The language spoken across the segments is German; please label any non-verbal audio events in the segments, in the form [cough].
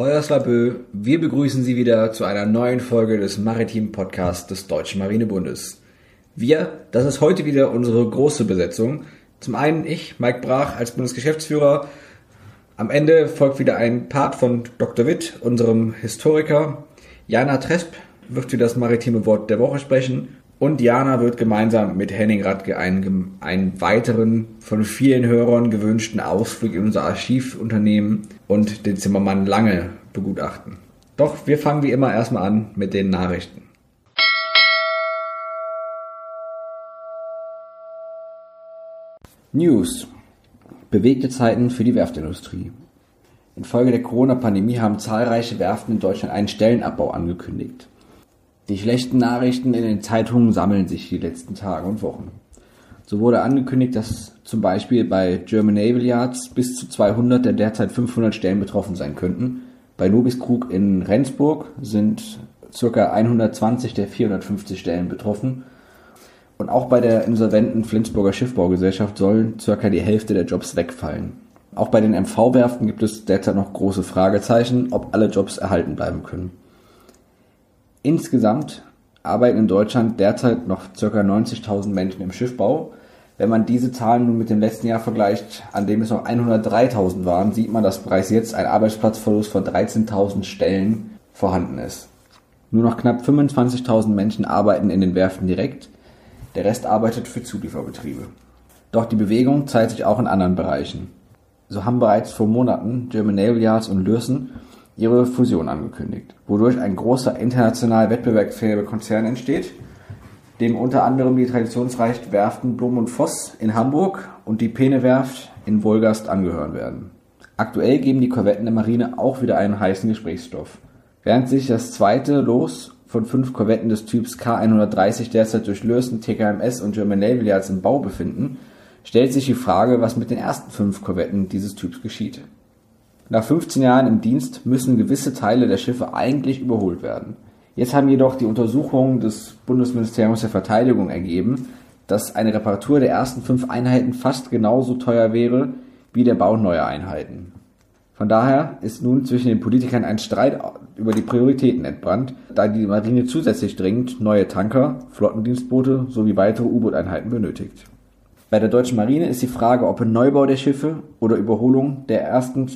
Labö, wir begrüßen Sie wieder zu einer neuen Folge des Maritimen Podcasts des Deutschen Marinebundes. Wir, das ist heute wieder unsere große Besetzung. Zum einen ich, Mike Brach, als Bundesgeschäftsführer. Am Ende folgt wieder ein Part von Dr. Witt, unserem Historiker. Jana Tresp wird wieder das maritime Wort der Woche sprechen. Und Jana wird gemeinsam mit Henning Radke einen, einen weiteren von vielen Hörern gewünschten Ausflug in unser Archiv unternehmen und den Zimmermann lange begutachten. Doch wir fangen wie immer erstmal an mit den Nachrichten. News. Bewegte Zeiten für die Werftindustrie. Infolge der Corona-Pandemie haben zahlreiche Werften in Deutschland einen Stellenabbau angekündigt. Die schlechten Nachrichten in den Zeitungen sammeln sich die letzten Tage und Wochen. So wurde angekündigt, dass zum Beispiel bei German Naval Yards bis zu 200 der derzeit 500 Stellen betroffen sein könnten. Bei Nobis Krug in Rendsburg sind ca. 120 der 450 Stellen betroffen. Und auch bei der insolventen Flensburger Schiffbaugesellschaft sollen ca. die Hälfte der Jobs wegfallen. Auch bei den MV-Werften gibt es derzeit noch große Fragezeichen, ob alle Jobs erhalten bleiben können. Insgesamt arbeiten in Deutschland derzeit noch ca. 90.000 Menschen im Schiffbau. Wenn man diese Zahlen nun mit dem letzten Jahr vergleicht, an dem es noch 103.000 waren, sieht man, dass bereits jetzt ein Arbeitsplatzverlust von 13.000 Stellen vorhanden ist. Nur noch knapp 25.000 Menschen arbeiten in den Werften direkt, der Rest arbeitet für Zulieferbetriebe. Doch die Bewegung zeigt sich auch in anderen Bereichen. So haben bereits vor Monaten German Naval Yards und Lürsen ihre Fusion angekündigt, wodurch ein großer international wettbewerbsfähiger Konzern entsteht, dem unter anderem die traditionsreichen Werften Blum und Voss in Hamburg und die Peene Werft in Wolgast angehören werden. Aktuell geben die Korvetten der Marine auch wieder einen heißen Gesprächsstoff. Während sich das zweite Los von fünf Korvetten des Typs K130 derzeit durch Lürsen, TKMS und German Naval Yards im Bau befinden, stellt sich die Frage, was mit den ersten fünf Korvetten dieses Typs geschieht. Nach 15 Jahren im Dienst müssen gewisse Teile der Schiffe eigentlich überholt werden. Jetzt haben jedoch die Untersuchungen des Bundesministeriums der Verteidigung ergeben, dass eine Reparatur der ersten fünf Einheiten fast genauso teuer wäre wie der Bau neuer Einheiten. Von daher ist nun zwischen den Politikern ein Streit über die Prioritäten entbrannt, da die Marine zusätzlich dringend neue Tanker, Flottendienstboote sowie weitere U-Boot-Einheiten benötigt. Bei der deutschen Marine ist die Frage, ob ein Neubau der Schiffe oder Überholung der ersten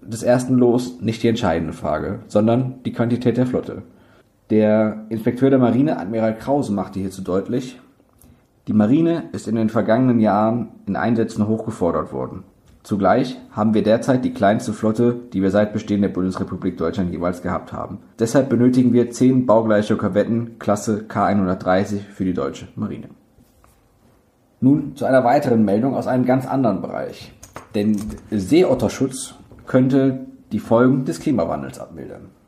des ersten Los nicht die entscheidende Frage, sondern die Quantität der Flotte. Der Inspekteur der Marine, Admiral Krause, machte hierzu deutlich, die Marine ist in den vergangenen Jahren in Einsätzen hochgefordert worden. Zugleich haben wir derzeit die kleinste Flotte, die wir seit Bestehen der Bundesrepublik Deutschland jeweils gehabt haben. Deshalb benötigen wir zehn baugleiche Korvetten Klasse K130 für die deutsche Marine. Nun zu einer weiteren Meldung aus einem ganz anderen Bereich. Denn Seeotterschutz könnte die Folgen des Klimawandels abmildern.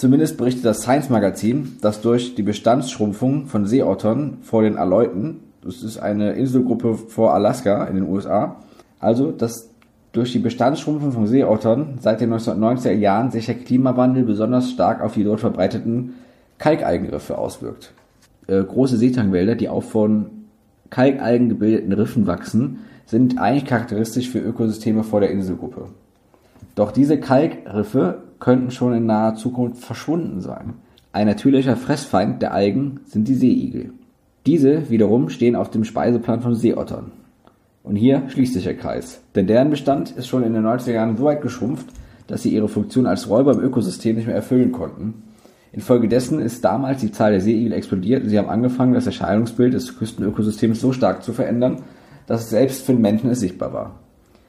Zumindest berichtet das Science Magazin, dass durch die Bestandsschrumpfung von Seeottern vor den Aleuten, das ist eine Inselgruppe vor Alaska in den USA, also dass durch die Bestandsschrumpfung von Seeottern seit den 1990er Jahren sich der Klimawandel besonders stark auf die dort verbreiteten Kalkalgenriffe auswirkt. Äh, große Seetangwälder, die auch von Kalkalgen gebildeten Riffen wachsen, sind eigentlich charakteristisch für Ökosysteme vor der Inselgruppe. Doch diese Kalkriffe könnten schon in naher Zukunft verschwunden sein. Ein natürlicher Fressfeind der Algen sind die Seeigel. Diese wiederum stehen auf dem Speiseplan von Seeottern. Und hier schließt sich der Kreis. Denn deren Bestand ist schon in den 90er Jahren so weit geschrumpft, dass sie ihre Funktion als Räuber im Ökosystem nicht mehr erfüllen konnten. Infolgedessen ist damals die Zahl der Seeigel explodiert und sie haben angefangen, das Erscheinungsbild des Küstenökosystems so stark zu verändern, dass es selbst für den Menschen es sichtbar war.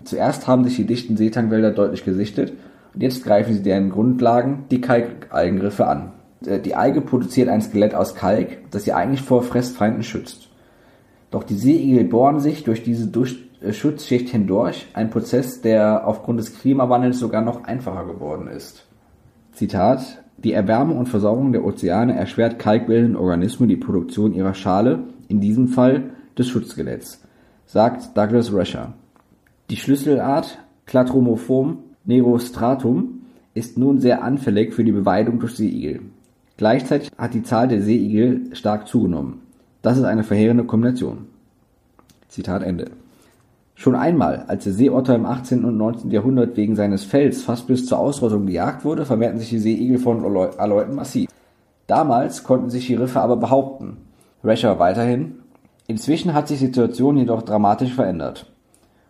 Zuerst haben sich die dichten Seetangwälder deutlich gesichtet jetzt greifen sie deren Grundlagen, die Kalkalgenriffe, an. Äh, die Alge produziert ein Skelett aus Kalk, das sie eigentlich vor Fressfeinden schützt. Doch die Seeigel bohren sich durch diese äh, Schutzschicht hindurch, ein Prozess, der aufgrund des Klimawandels sogar noch einfacher geworden ist. Zitat Die Erwärmung und Versorgung der Ozeane erschwert kalkbildenden Organismen die Produktion ihrer Schale, in diesem Fall des Schutzskeletts, sagt Douglas Rescher. Die Schlüsselart Cladromorphom nerostratum ist nun sehr anfällig für die Beweidung durch Seeigel. Gleichzeitig hat die Zahl der Seeigel stark zugenommen. Das ist eine verheerende Kombination. Zitat Ende. Schon einmal, als der Seeotter im 18. und 19. Jahrhundert wegen seines Fells fast bis zur Ausrottung gejagt wurde, vermehrten sich die Seeigel von Aleuten massiv. Damals konnten sich die Riffe aber behaupten. Rasher weiterhin. Inzwischen hat sich die Situation jedoch dramatisch verändert.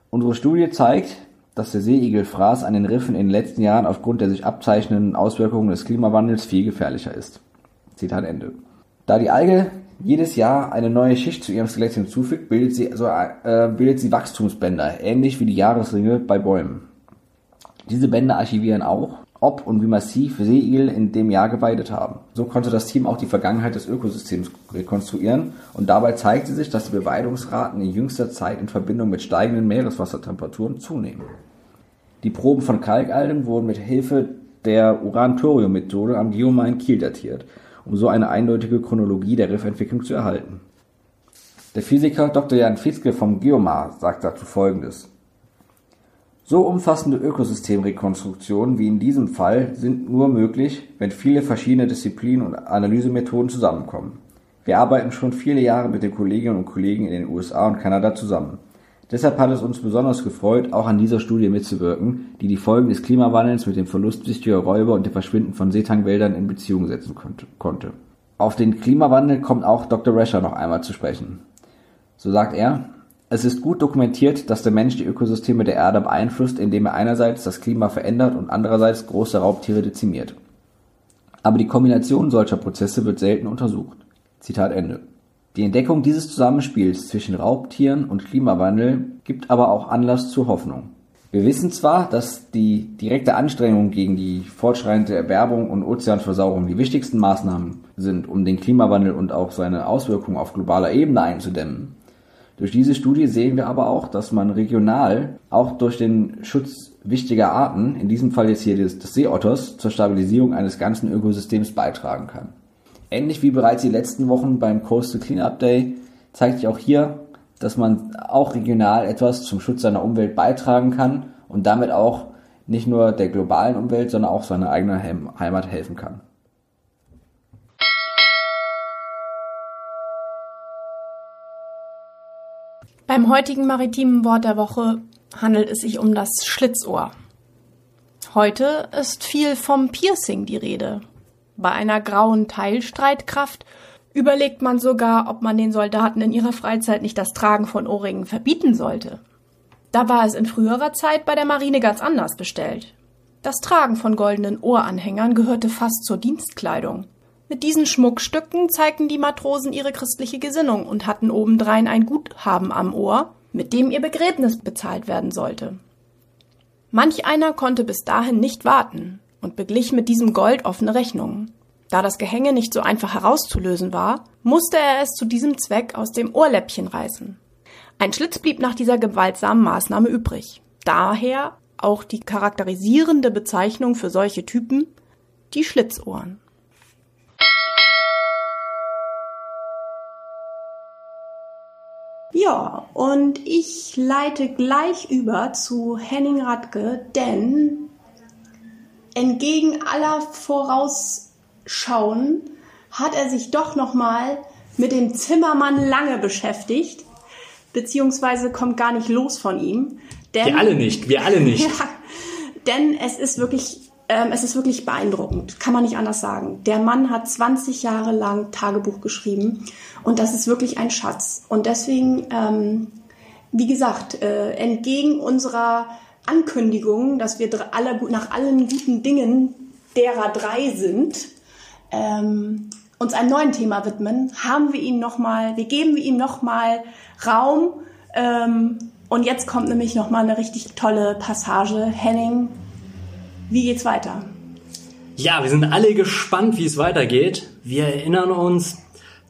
Unsere Studie zeigt, dass der Seeigelfraß an den Riffen in den letzten Jahren aufgrund der sich abzeichnenden Auswirkungen des Klimawandels viel gefährlicher ist. Zitat Ende. Da die Alge jedes Jahr eine neue Schicht zu ihrem Skelett hinzufügt, bildet sie, also, äh, bildet sie Wachstumsbänder, ähnlich wie die Jahresringe bei Bäumen. Diese Bänder archivieren auch, ob und wie massiv Seeigel in dem Jahr geweidet haben. So konnte das Team auch die Vergangenheit des Ökosystems rekonstruieren und dabei zeigte sich, dass die Beweidungsraten in jüngster Zeit in Verbindung mit steigenden Meereswassertemperaturen zunehmen. Die Proben von Kalkalgen wurden mit Hilfe der Uran-Thorium-Methode am Geomar Kiel datiert um so eine eindeutige Chronologie der Riffentwicklung zu erhalten. Der Physiker Dr. Jan Fietzke vom Geomar sagt dazu folgendes. So umfassende Ökosystemrekonstruktionen wie in diesem Fall sind nur möglich, wenn viele verschiedene Disziplinen und Analysemethoden zusammenkommen. Wir arbeiten schon viele Jahre mit den Kolleginnen und Kollegen in den USA und Kanada zusammen. Deshalb hat es uns besonders gefreut, auch an dieser Studie mitzuwirken, die die Folgen des Klimawandels mit dem Verlust wichtiger Räuber und dem Verschwinden von Seetangwäldern in Beziehung setzen konnte. Auf den Klimawandel kommt auch Dr. Rescher noch einmal zu sprechen. So sagt er, es ist gut dokumentiert, dass der Mensch die Ökosysteme der Erde beeinflusst, indem er einerseits das Klima verändert und andererseits große Raubtiere dezimiert. Aber die Kombination solcher Prozesse wird selten untersucht. Zitat Ende. Die Entdeckung dieses Zusammenspiels zwischen Raubtieren und Klimawandel gibt aber auch Anlass zur Hoffnung. Wir wissen zwar, dass die direkte Anstrengung gegen die fortschreitende Erwerbung und Ozeanversauerung die wichtigsten Maßnahmen sind, um den Klimawandel und auch seine Auswirkungen auf globaler Ebene einzudämmen. Durch diese Studie sehen wir aber auch, dass man regional auch durch den Schutz wichtiger Arten, in diesem Fall jetzt hier des, des Seeotters, zur Stabilisierung eines ganzen Ökosystems beitragen kann. Ähnlich wie bereits die letzten Wochen beim Coastal Cleanup Day zeigt sich auch hier, dass man auch regional etwas zum Schutz seiner Umwelt beitragen kann und damit auch nicht nur der globalen Umwelt, sondern auch seiner eigenen Heimat helfen kann. Beim heutigen maritimen Wort der Woche handelt es sich um das Schlitzohr. Heute ist viel vom Piercing die Rede. Bei einer grauen Teilstreitkraft überlegt man sogar, ob man den Soldaten in ihrer Freizeit nicht das Tragen von Ohrringen verbieten sollte. Da war es in früherer Zeit bei der Marine ganz anders bestellt. Das Tragen von goldenen Ohranhängern gehörte fast zur Dienstkleidung. Mit diesen Schmuckstücken zeigten die Matrosen ihre christliche Gesinnung und hatten obendrein ein Guthaben am Ohr, mit dem ihr Begräbnis bezahlt werden sollte. Manch einer konnte bis dahin nicht warten und beglich mit diesem Gold offene Rechnungen. Da das Gehänge nicht so einfach herauszulösen war, musste er es zu diesem Zweck aus dem Ohrläppchen reißen. Ein Schlitz blieb nach dieser gewaltsamen Maßnahme übrig. Daher auch die charakterisierende Bezeichnung für solche Typen, die Schlitzohren. Ja, und ich leite gleich über zu Henning Radke, denn entgegen aller Vorausschauen hat er sich doch nochmal mit dem Zimmermann lange beschäftigt, beziehungsweise kommt gar nicht los von ihm. Denn, wir alle nicht, wir alle nicht. [laughs] ja, denn es ist wirklich, ähm, es ist wirklich beeindruckend, kann man nicht anders sagen. Der Mann hat 20 Jahre lang Tagebuch geschrieben und das ist wirklich ein Schatz. Und deswegen, ähm, wie gesagt, äh, entgegen unserer Ankündigung, dass wir alle, nach allen guten Dingen derer drei sind, ähm, uns einem neuen Thema widmen, haben wir ihn noch mal, wir geben ihm noch mal Raum. Ähm, und jetzt kommt nämlich noch mal eine richtig tolle Passage. Henning, wie geht's weiter? Ja, wir sind alle gespannt, wie es weitergeht. Wir erinnern uns,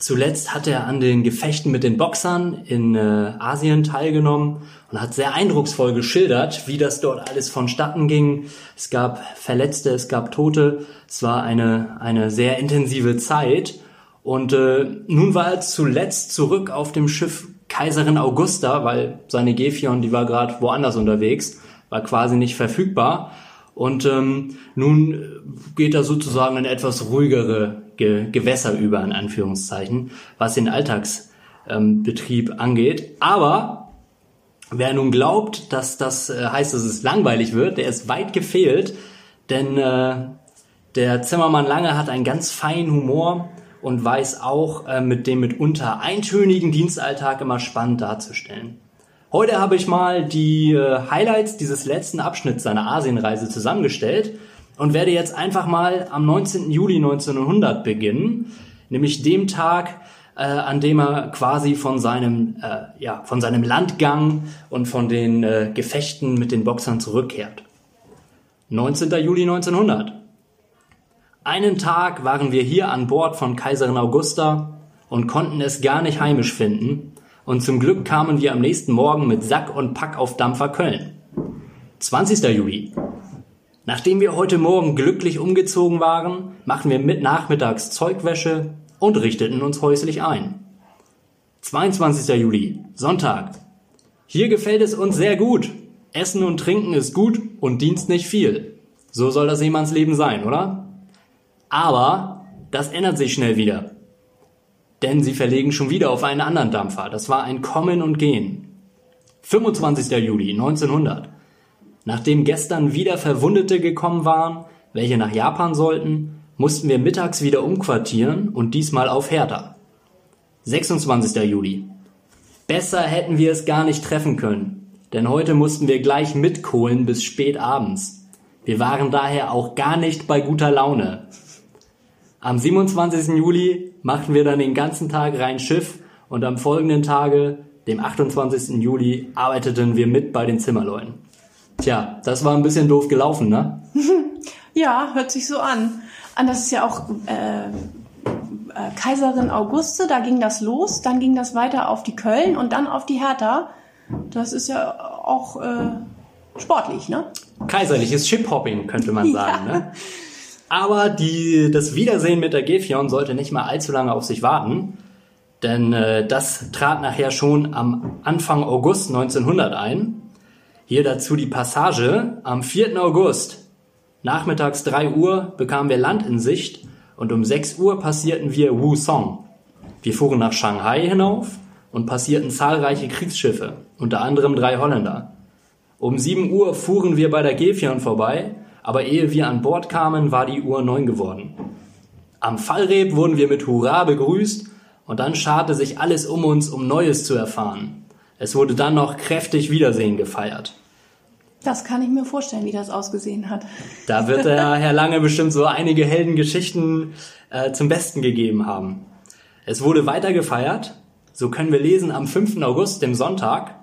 Zuletzt hat er an den Gefechten mit den Boxern in äh, Asien teilgenommen und hat sehr eindrucksvoll geschildert, wie das dort alles vonstatten ging. Es gab Verletzte, es gab Tote. Es war eine, eine sehr intensive Zeit. Und äh, nun war er zuletzt zurück auf dem Schiff Kaiserin Augusta, weil seine Gefion, die war gerade woanders unterwegs, war quasi nicht verfügbar. Und ähm, nun geht er sozusagen in etwas ruhigere Ge Gewässer über, in Anführungszeichen, was den Alltagsbetrieb ähm, angeht. Aber Wer nun glaubt, dass das äh, heißt, dass es langweilig wird, der ist weit gefehlt, denn äh, der Zimmermann Lange hat einen ganz feinen Humor und weiß auch, äh, mit dem mitunter eintönigen Dienstalltag immer spannend darzustellen. Heute habe ich mal die äh, Highlights dieses letzten Abschnitts seiner Asienreise zusammengestellt und werde jetzt einfach mal am 19. Juli 1900 beginnen, nämlich dem Tag, äh, an dem er quasi von seinem, äh, ja, von seinem Landgang und von den äh, Gefechten mit den Boxern zurückkehrt. 19. Juli 1900. Einen Tag waren wir hier an Bord von Kaiserin Augusta und konnten es gar nicht heimisch finden, und zum Glück kamen wir am nächsten Morgen mit Sack und Pack auf Dampfer Köln. 20. Juli. Nachdem wir heute Morgen glücklich umgezogen waren, machten wir mit nachmittags Zeugwäsche und richteten uns häuslich ein. 22. Juli, Sonntag. Hier gefällt es uns sehr gut. Essen und Trinken ist gut und Dienst nicht viel. So soll das Seemannsleben sein, oder? Aber das ändert sich schnell wieder. Denn sie verlegen schon wieder auf einen anderen Dampfer. Das war ein Kommen und Gehen. 25. Juli 1900. Nachdem gestern wieder Verwundete gekommen waren, welche nach Japan sollten, mussten wir mittags wieder umquartieren und diesmal auf Hertha. 26. Juli. Besser hätten wir es gar nicht treffen können, denn heute mussten wir gleich mitkohlen bis spät abends. Wir waren daher auch gar nicht bei guter Laune. Am 27. Juli machten wir dann den ganzen Tag rein Schiff und am folgenden Tage, dem 28. Juli, arbeiteten wir mit bei den Zimmerleuten. Tja, das war ein bisschen doof gelaufen, ne? [laughs] ja, hört sich so an. Und das ist ja auch äh, äh, Kaiserin Auguste, da ging das los, dann ging das weiter auf die Köln und dann auf die Hertha. Das ist ja auch äh, sportlich, ne? Kaiserliches Ship-Hopping, könnte man sagen, ja. ne? Aber die, das Wiedersehen mit der Gefion sollte nicht mal allzu lange auf sich warten, denn äh, das trat nachher schon am Anfang August 1900 ein. Hier dazu die Passage. Am 4. August, nachmittags 3 Uhr, bekamen wir Land in Sicht und um 6 Uhr passierten wir Wusong. Wir fuhren nach Shanghai hinauf und passierten zahlreiche Kriegsschiffe, unter anderem drei Holländer. Um 7 Uhr fuhren wir bei der Gefion vorbei aber ehe wir an Bord kamen, war die Uhr neun geworden. Am Fallreb wurden wir mit Hurra begrüßt und dann scharte sich alles um uns, um Neues zu erfahren. Es wurde dann noch kräftig Wiedersehen gefeiert. Das kann ich mir vorstellen, wie das ausgesehen hat. Da wird der [laughs] Herr Lange bestimmt so einige Heldengeschichten äh, zum Besten gegeben haben. Es wurde weiter gefeiert. So können wir lesen am 5. August, dem Sonntag.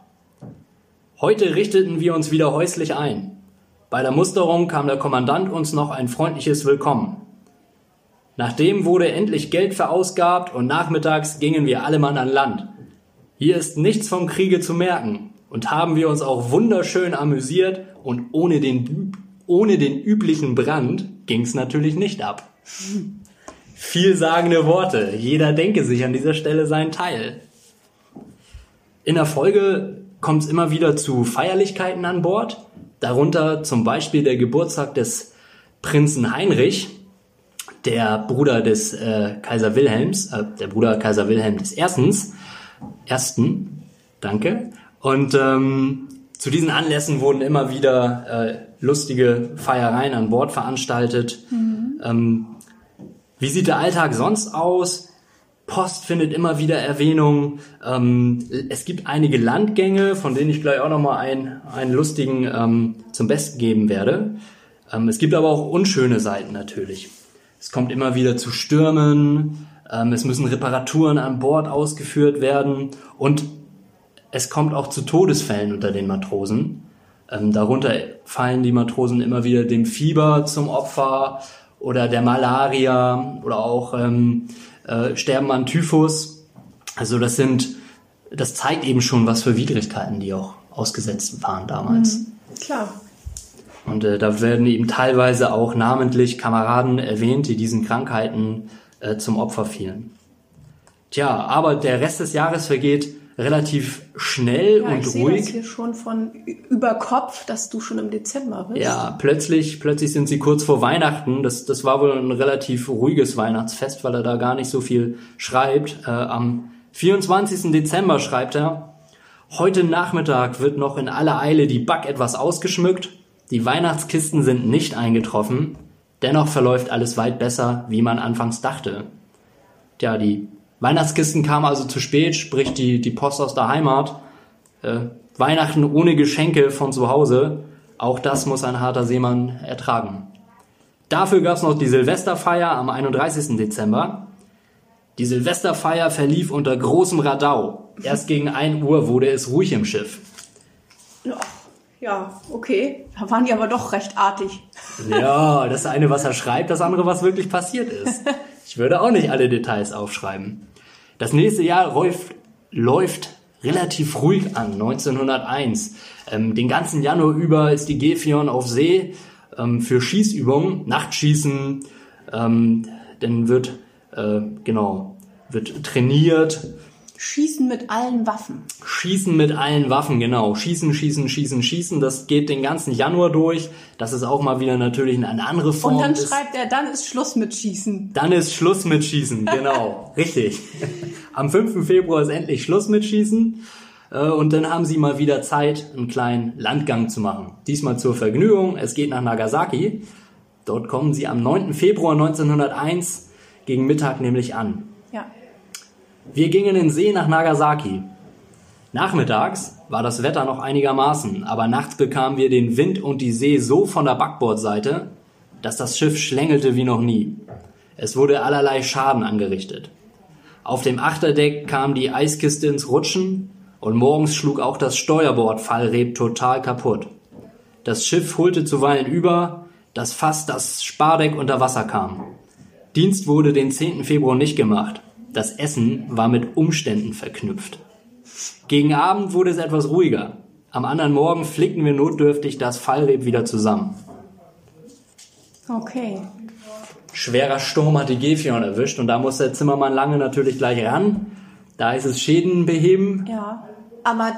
Heute richteten wir uns wieder häuslich ein. Bei der Musterung kam der Kommandant uns noch ein freundliches Willkommen. Nachdem wurde endlich Geld verausgabt und nachmittags gingen wir alle Mann an Land. Hier ist nichts vom Kriege zu merken und haben wir uns auch wunderschön amüsiert und ohne den, ohne den üblichen Brand ging's natürlich nicht ab. Vielsagende Worte. Jeder denke sich an dieser Stelle seinen Teil. In der Folge kommt es immer wieder zu Feierlichkeiten an Bord. Darunter zum Beispiel der Geburtstag des Prinzen Heinrich, der Bruder des äh, Kaiser Wilhelms, äh, der Bruder Kaiser Wilhelm des Erstens, Ersten, danke. Und ähm, zu diesen Anlässen wurden immer wieder äh, lustige Feiereien an Bord veranstaltet. Mhm. Ähm, wie sieht der Alltag sonst aus? Post findet immer wieder Erwähnung. Ähm, es gibt einige Landgänge, von denen ich gleich auch nochmal einen, einen lustigen ähm, zum Besten geben werde. Ähm, es gibt aber auch unschöne Seiten natürlich. Es kommt immer wieder zu Stürmen, ähm, es müssen Reparaturen an Bord ausgeführt werden und es kommt auch zu Todesfällen unter den Matrosen. Ähm, darunter fallen die Matrosen immer wieder dem Fieber zum Opfer oder der Malaria oder auch ähm, äh, sterben an Typhus. Also das sind, das zeigt eben schon, was für Widrigkeiten die auch ausgesetzt waren damals. Mhm, klar. Und äh, da werden eben teilweise auch namentlich Kameraden erwähnt, die diesen Krankheiten äh, zum Opfer fielen. Tja, aber der Rest des Jahres vergeht relativ schnell ja, und ich ruhig. Ich sehe hier schon von über Kopf, dass du schon im Dezember bist. Ja, plötzlich, plötzlich sind sie kurz vor Weihnachten. Das, das war wohl ein relativ ruhiges Weihnachtsfest, weil er da gar nicht so viel schreibt. Äh, am 24. Dezember schreibt er, Heute Nachmittag wird noch in aller Eile die Back etwas ausgeschmückt. Die Weihnachtskisten sind nicht eingetroffen. Dennoch verläuft alles weit besser, wie man anfangs dachte. Tja, die Weihnachtskisten kamen also zu spät, sprich die, die Post aus der Heimat. Äh, Weihnachten ohne Geschenke von zu Hause. Auch das muss ein harter Seemann ertragen. Dafür gab es noch die Silvesterfeier am 31. Dezember. Die Silvesterfeier verlief unter großem Radau. Erst gegen 1 Uhr wurde es ruhig im Schiff. Ja, okay. Da waren die aber doch recht artig. Ja, das eine, was er schreibt, das andere, was wirklich passiert ist. [laughs] Ich würde auch nicht alle Details aufschreiben. Das nächste Jahr läuft, läuft relativ ruhig an, 1901. Ähm, den ganzen Januar über ist die Gefion auf See ähm, für Schießübungen, Nachtschießen, ähm, dann wird, äh, genau, wird trainiert. Schießen mit allen Waffen. Schießen mit allen Waffen, genau. Schießen, schießen, schießen, schießen. Das geht den ganzen Januar durch. Das ist auch mal wieder natürlich eine andere Form. Und dann des- schreibt er, dann ist Schluss mit Schießen. Dann ist Schluss mit Schießen, genau, [laughs] richtig. Am 5. Februar ist endlich Schluss mit Schießen äh, und dann haben sie mal wieder Zeit, einen kleinen Landgang zu machen. Diesmal zur Vergnügung, es geht nach Nagasaki. Dort kommen sie am 9. Februar 1901 gegen Mittag nämlich an. Wir gingen in See nach Nagasaki. Nachmittags war das Wetter noch einigermaßen, aber nachts bekamen wir den Wind und die See so von der Backbordseite, dass das Schiff schlängelte wie noch nie. Es wurde allerlei Schaden angerichtet. Auf dem Achterdeck kam die Eiskiste ins Rutschen und morgens schlug auch das Steuerbordfallreb total kaputt. Das Schiff holte zuweilen über, dass fast das Spardeck unter Wasser kam. Dienst wurde den 10. Februar nicht gemacht. Das Essen war mit Umständen verknüpft. Gegen Abend wurde es etwas ruhiger. Am anderen Morgen flickten wir notdürftig das Fallreb wieder zusammen. Okay. Schwerer Sturm hat die Gefion erwischt und da muss der Zimmermann lange natürlich gleich ran. Da ist es Schäden beheben. Ja. Aber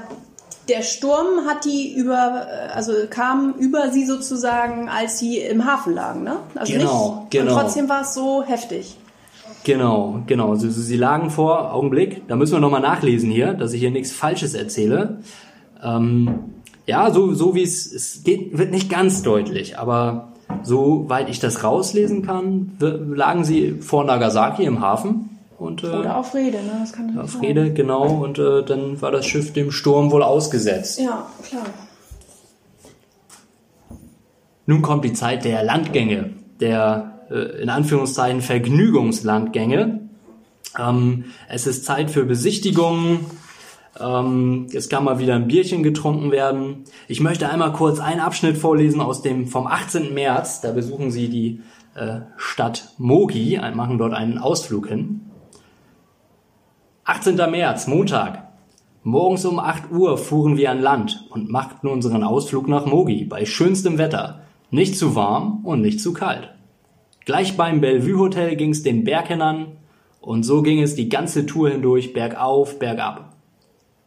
der Sturm hat die über, also kam über sie sozusagen, als sie im Hafen lagen, ne? Also Genau, nicht, genau. Und trotzdem war es so heftig. Genau, genau. Sie, sie lagen vor, Augenblick, da müssen wir nochmal nachlesen hier, dass ich hier nichts Falsches erzähle. Ähm, ja, so, so wie es, es geht, wird nicht ganz deutlich, aber soweit ich das rauslesen kann, lagen sie vor Nagasaki im Hafen und äh, Oder auf Rede, ne? Das kann auf sein. Rede, genau, und äh, dann war das Schiff dem Sturm wohl ausgesetzt. Ja, klar. Nun kommt die Zeit der Landgänge, der in Anführungszeichen Vergnügungslandgänge. Ähm, es ist Zeit für Besichtigungen. Ähm, es kann mal wieder ein Bierchen getrunken werden. Ich möchte einmal kurz einen Abschnitt vorlesen aus dem vom 18. März. Da besuchen Sie die äh, Stadt Mogi, ein- machen dort einen Ausflug hin. 18. März, Montag. Morgens um 8 Uhr fuhren wir an Land und machten unseren Ausflug nach Mogi bei schönstem Wetter. Nicht zu warm und nicht zu kalt. Gleich beim Bellevue Hotel ging es den Berg hinan und so ging es die ganze Tour hindurch bergauf, bergab.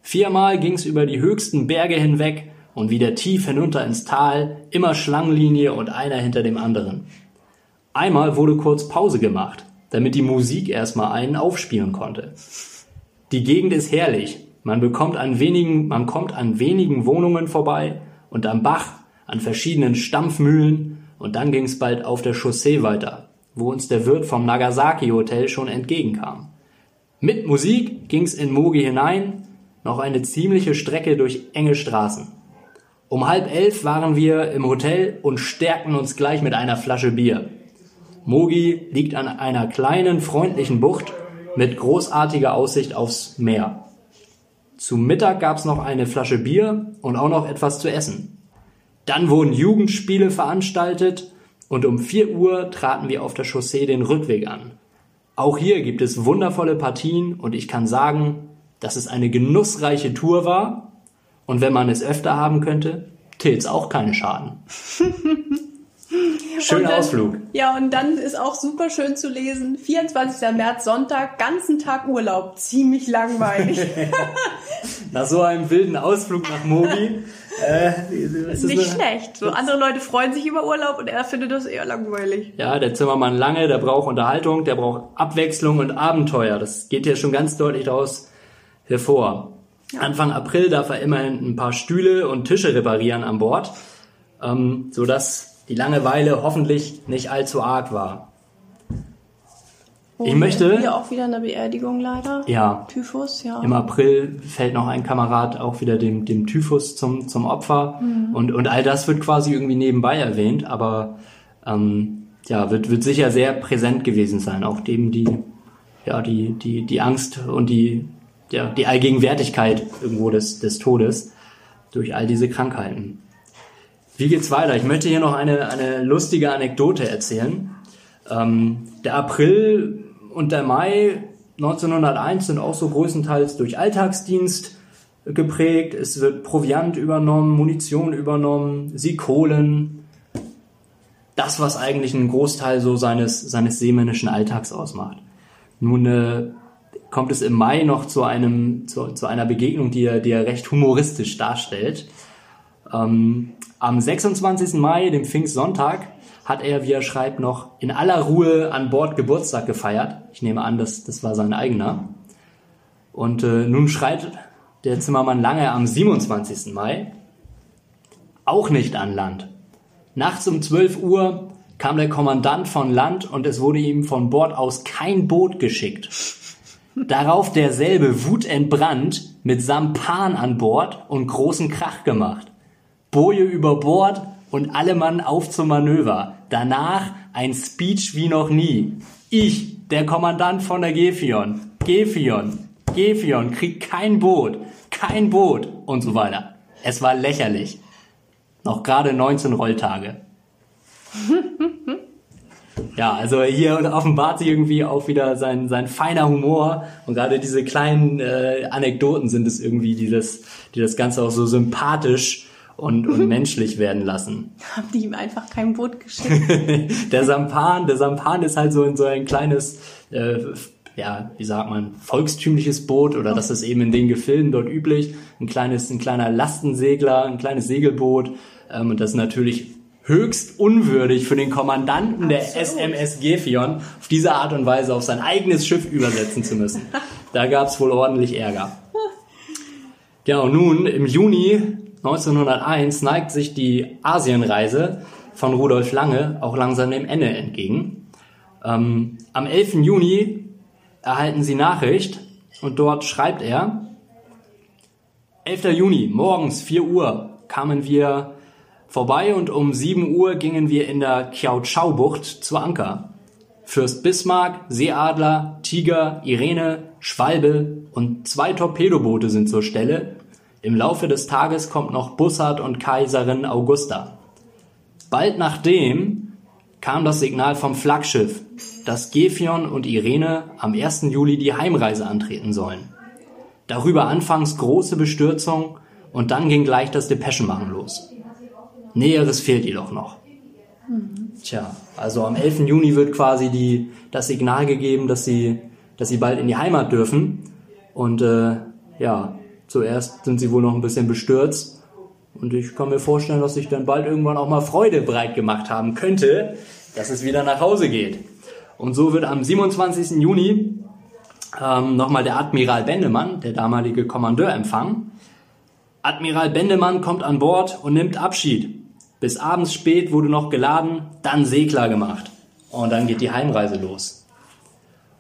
Viermal ging es über die höchsten Berge hinweg und wieder tief hinunter ins Tal, immer Schlangenlinie und einer hinter dem anderen. Einmal wurde kurz Pause gemacht, damit die Musik erstmal einen aufspielen konnte. Die Gegend ist herrlich. Man bekommt an wenigen, man kommt an wenigen Wohnungen vorbei und am Bach, an verschiedenen Stampfmühlen und dann ging es bald auf der Chaussee weiter, wo uns der Wirt vom Nagasaki Hotel schon entgegenkam. Mit Musik ging's in Mogi hinein, noch eine ziemliche Strecke durch enge Straßen. Um halb elf waren wir im Hotel und stärkten uns gleich mit einer Flasche Bier. Mogi liegt an einer kleinen, freundlichen Bucht mit großartiger Aussicht aufs Meer. Zum Mittag gab's noch eine Flasche Bier und auch noch etwas zu essen. Dann wurden Jugendspiele veranstaltet und um 4 Uhr traten wir auf der Chaussee den Rückweg an. Auch hier gibt es wundervolle Partien und ich kann sagen, dass es eine genussreiche Tour war und wenn man es öfter haben könnte, tät's auch keine Schaden. [laughs] Schöner dann- Ausflug. Ja, und dann ist auch super schön zu lesen. 24. März, Sonntag, ganzen Tag Urlaub. Ziemlich langweilig. [laughs] Nach so einem wilden Ausflug nach Mogi. [laughs] äh, ist Nicht eine- schlecht. So andere Leute freuen sich über Urlaub und er findet das eher langweilig. Ja, der Zimmermann lange, der braucht Unterhaltung, der braucht Abwechslung und Abenteuer. Das geht hier schon ganz deutlich daraus hervor. Anfang April darf er immerhin ein paar Stühle und Tische reparieren an Bord, ähm, sodass die Langeweile hoffentlich nicht allzu arg war. Ich möchte- Hier auch wieder eine Beerdigung leider. Ja, Typhus, ja. Im April fällt noch ein Kamerad auch wieder dem, dem Typhus zum, zum Opfer. Und, und all das wird quasi irgendwie nebenbei erwähnt, aber ähm, ja, wird, wird sicher sehr präsent gewesen sein. Auch dem die, ja, die, die, die Angst und die, ja, die Allgegenwärtigkeit irgendwo des, des Todes durch all diese Krankheiten. Wie geht's weiter? Ich möchte hier noch eine, eine lustige Anekdote erzählen. Ähm, der April und der Mai 1901 sind auch so größtenteils durch Alltagsdienst geprägt. Es wird Proviant übernommen, Munition übernommen, sie Kohlen. Das, was eigentlich einen Großteil so seines, seines seemännischen Alltags ausmacht. Nun äh, kommt es im Mai noch zu, einem, zu, zu einer Begegnung, die er, die er recht humoristisch darstellt. Ähm, am 26. Mai, dem Pfingstsonntag, hat er, wie er schreibt, noch in aller Ruhe an Bord Geburtstag gefeiert. Ich nehme an, das, das war sein eigener. Und äh, nun schreit der Zimmermann lange am 27. Mai auch nicht an Land. Nachts um 12 Uhr kam der Kommandant von Land und es wurde ihm von Bord aus kein Boot geschickt. Darauf derselbe wutentbrannt mit Sampan an Bord und großen Krach gemacht. Boje über Bord und alle Mann auf zum Manöver. Danach ein Speech wie noch nie. Ich, der Kommandant von der Gefion, Gefion, Gefion, krieg kein Boot, kein Boot und so weiter. Es war lächerlich. Noch gerade 19 Rolltage. [laughs] Ja, also hier offenbart sich irgendwie auch wieder sein, sein feiner Humor und gerade diese kleinen äh, Anekdoten sind es irgendwie, die das, die das Ganze auch so sympathisch und, und [laughs] menschlich werden lassen. Haben die ihm einfach kein Boot geschickt? [laughs] Der Sampan, der Sampan ist halt so in so ein kleines, äh, ja, wie sagt man, volkstümliches Boot oder das ist eben in den Gefilden dort üblich. Ein kleines, ein kleiner Lastensegler, ein kleines Segelboot. Ähm, und das ist natürlich höchst unwürdig für den Kommandanten der Absolut. SMS Gefion, auf diese Art und Weise auf sein eigenes Schiff übersetzen zu müssen. [laughs] Da gab es wohl ordentlich Ärger. Genau, nun im Juni 1901 neigt sich die Asienreise von Rudolf Lange auch langsam dem Ende entgegen. Ähm, am 11. Juni erhalten sie Nachricht und dort schreibt er, 11. Juni, morgens 4 Uhr kamen wir vorbei und um 7 Uhr gingen wir in der Kiao-Chau-Bucht zu Anker. Fürst Bismarck, Seeadler, Tiger, Irene, Schwalbe und zwei Torpedoboote sind zur Stelle. Im Laufe des Tages kommt noch Bussard und Kaiserin Augusta. Bald nachdem kam das Signal vom Flaggschiff, dass Gefion und Irene am 1. Juli die Heimreise antreten sollen. Darüber anfangs große Bestürzung und dann ging gleich das Depeschenmachen los. Näheres fehlt jedoch noch. Tja, also am 11. Juni wird quasi die, das Signal gegeben, dass sie, dass sie bald in die Heimat dürfen. Und äh, ja, zuerst sind sie wohl noch ein bisschen bestürzt. Und ich kann mir vorstellen, dass sich dann bald irgendwann auch mal Freude breit gemacht haben könnte, dass es wieder nach Hause geht. Und so wird am 27. Juni ähm, nochmal der Admiral Bendemann, der damalige Kommandeur, empfangen. Admiral Bendemann kommt an Bord und nimmt Abschied. Bis abends spät wurde noch geladen, dann Segler gemacht. Und dann geht die Heimreise los.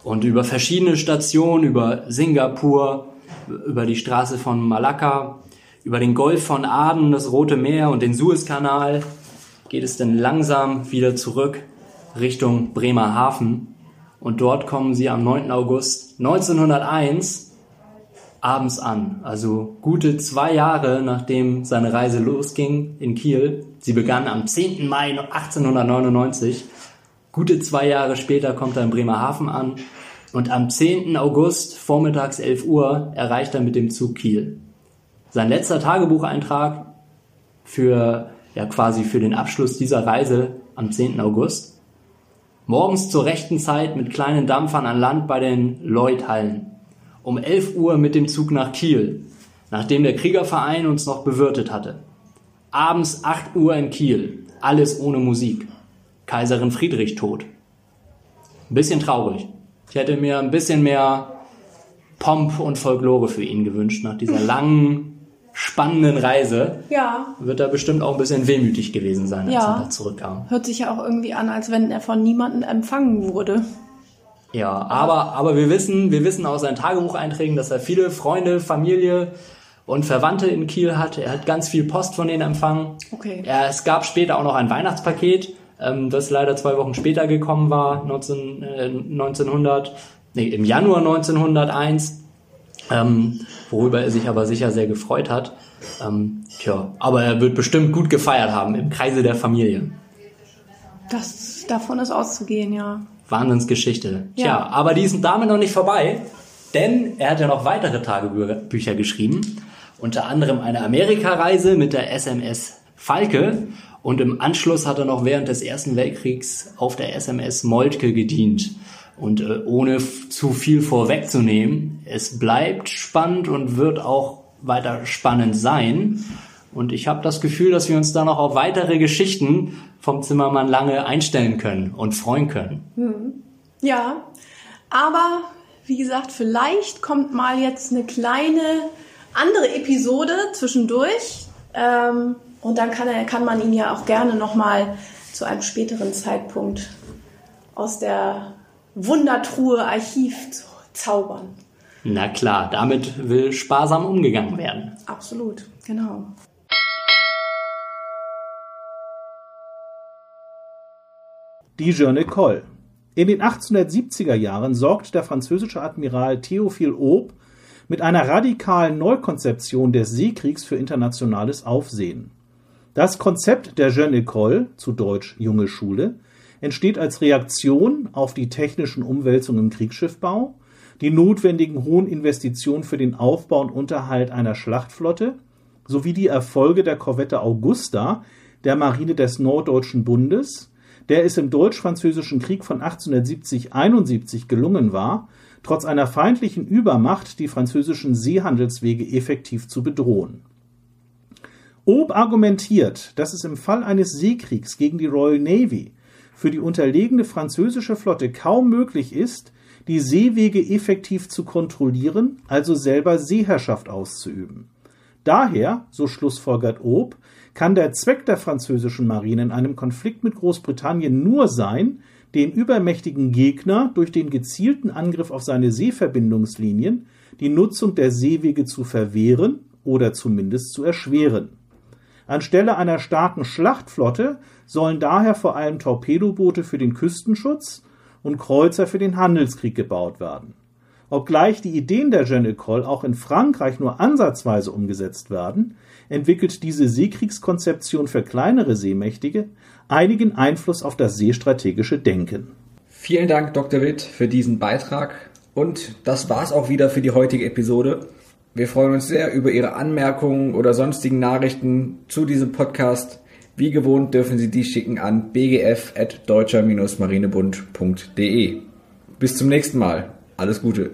Und über verschiedene Stationen, über Singapur, über die Straße von Malakka, über den Golf von Aden, das Rote Meer und den Suezkanal geht es dann langsam wieder zurück Richtung Bremerhaven. Und dort kommen sie am 9. August 1901 abends an. Also gute zwei Jahre nachdem seine Reise losging in Kiel. Sie begann am 10. Mai 1899. Gute zwei Jahre später kommt er in Bremerhaven an. Und am 10. August vormittags 11 Uhr erreicht er mit dem Zug Kiel. Sein letzter Tagebucheintrag für, ja quasi für den Abschluss dieser Reise am 10. August. Morgens zur rechten Zeit mit kleinen Dampfern an Land bei den Lloyd-Hallen. Um 11 Uhr mit dem Zug nach Kiel, nachdem der Kriegerverein uns noch bewirtet hatte. Abends 8 Uhr in Kiel, alles ohne Musik. Kaiserin Friedrich tot. Ein bisschen traurig. Ich hätte mir ein bisschen mehr Pomp und Folklore für ihn gewünscht nach dieser [laughs] langen, spannenden Reise. Ja. Wird er bestimmt auch ein bisschen wehmütig gewesen sein, als Ja. er da zurückkam. Hört sich ja auch irgendwie an, als wenn er von niemandem empfangen wurde. Ja, aber, aber wir wissen, wir wissen aus seinen Tagebucheinträgen, dass er viele Freunde, Familie und Verwandte in Kiel hat. Er hat ganz viel Post von denen empfangen. Okay. Ja, es gab später auch noch ein Weihnachtspaket, ähm, das leider zwei Wochen später gekommen war, 19, äh, 1900, nee, im Januar 1901, ähm, worüber er sich aber sicher sehr gefreut hat. Ähm, tja, aber er wird bestimmt gut gefeiert haben im Kreise der Familie. Das, davon ist auszugehen, ja. Wahnsinnsgeschichte. Tja, Ja. aber die ist damit noch nicht vorbei, denn er hat ja noch weitere Tagebücher geschrieben. Unter anderem eine Amerikareise mit der SMS Falke und im Anschluss hat er noch während des Ersten Weltkriegs auf der SMS Moltke gedient. Und äh, ohne zu viel vorwegzunehmen, es bleibt spannend und wird auch weiter spannend sein. Und ich habe das Gefühl, dass wir uns da noch auf weitere Geschichten vom Zimmermann lange einstellen können und freuen können. Ja, aber wie gesagt, vielleicht kommt mal jetzt eine kleine andere Episode zwischendurch. Ähm, und dann kann, er, kann man ihn ja auch gerne nochmal zu einem späteren Zeitpunkt aus der Wundertruhe Archiv zaubern. Na klar, damit will sparsam umgegangen werden. Absolut, genau. Die Jeune Coll. In den 1870er Jahren sorgt der französische Admiral Théophile Aube mit einer radikalen Neukonzeption des Seekriegs für internationales Aufsehen. Das Konzept der Jeune École, zu Deutsch junge Schule, entsteht als Reaktion auf die technischen Umwälzungen im Kriegsschiffbau, die notwendigen hohen Investitionen für den Aufbau und Unterhalt einer Schlachtflotte sowie die Erfolge der Korvette Augusta der Marine des Norddeutschen Bundes, der es im Deutsch-Französischen Krieg von 1870-71 gelungen war, trotz einer feindlichen Übermacht die französischen Seehandelswege effektiv zu bedrohen. Ob argumentiert, dass es im Fall eines Seekriegs gegen die Royal Navy für die unterlegene französische Flotte kaum möglich ist, die Seewege effektiv zu kontrollieren, also selber Seeherrschaft auszuüben. Daher, so schlussfolgert Ob, kann der Zweck der französischen Marine in einem Konflikt mit Großbritannien nur sein, den übermächtigen Gegner durch den gezielten Angriff auf seine Seeverbindungslinien die Nutzung der Seewege zu verwehren oder zumindest zu erschweren. Anstelle einer starken Schlachtflotte sollen daher vor allem Torpedoboote für den Küstenschutz und Kreuzer für den Handelskrieg gebaut werden. Obgleich die Ideen der Jeune École auch in Frankreich nur ansatzweise umgesetzt werden, entwickelt diese Seekriegskonzeption für kleinere Seemächtige einigen Einfluss auf das seestrategische Denken. Vielen Dank, Dr. Witt, für diesen Beitrag. Und das war's auch wieder für die heutige Episode. Wir freuen uns sehr über Ihre Anmerkungen oder sonstigen Nachrichten zu diesem Podcast. Wie gewohnt dürfen Sie die schicken an bgf.deutscher-marinebund.de. Bis zum nächsten Mal. Alles Gute.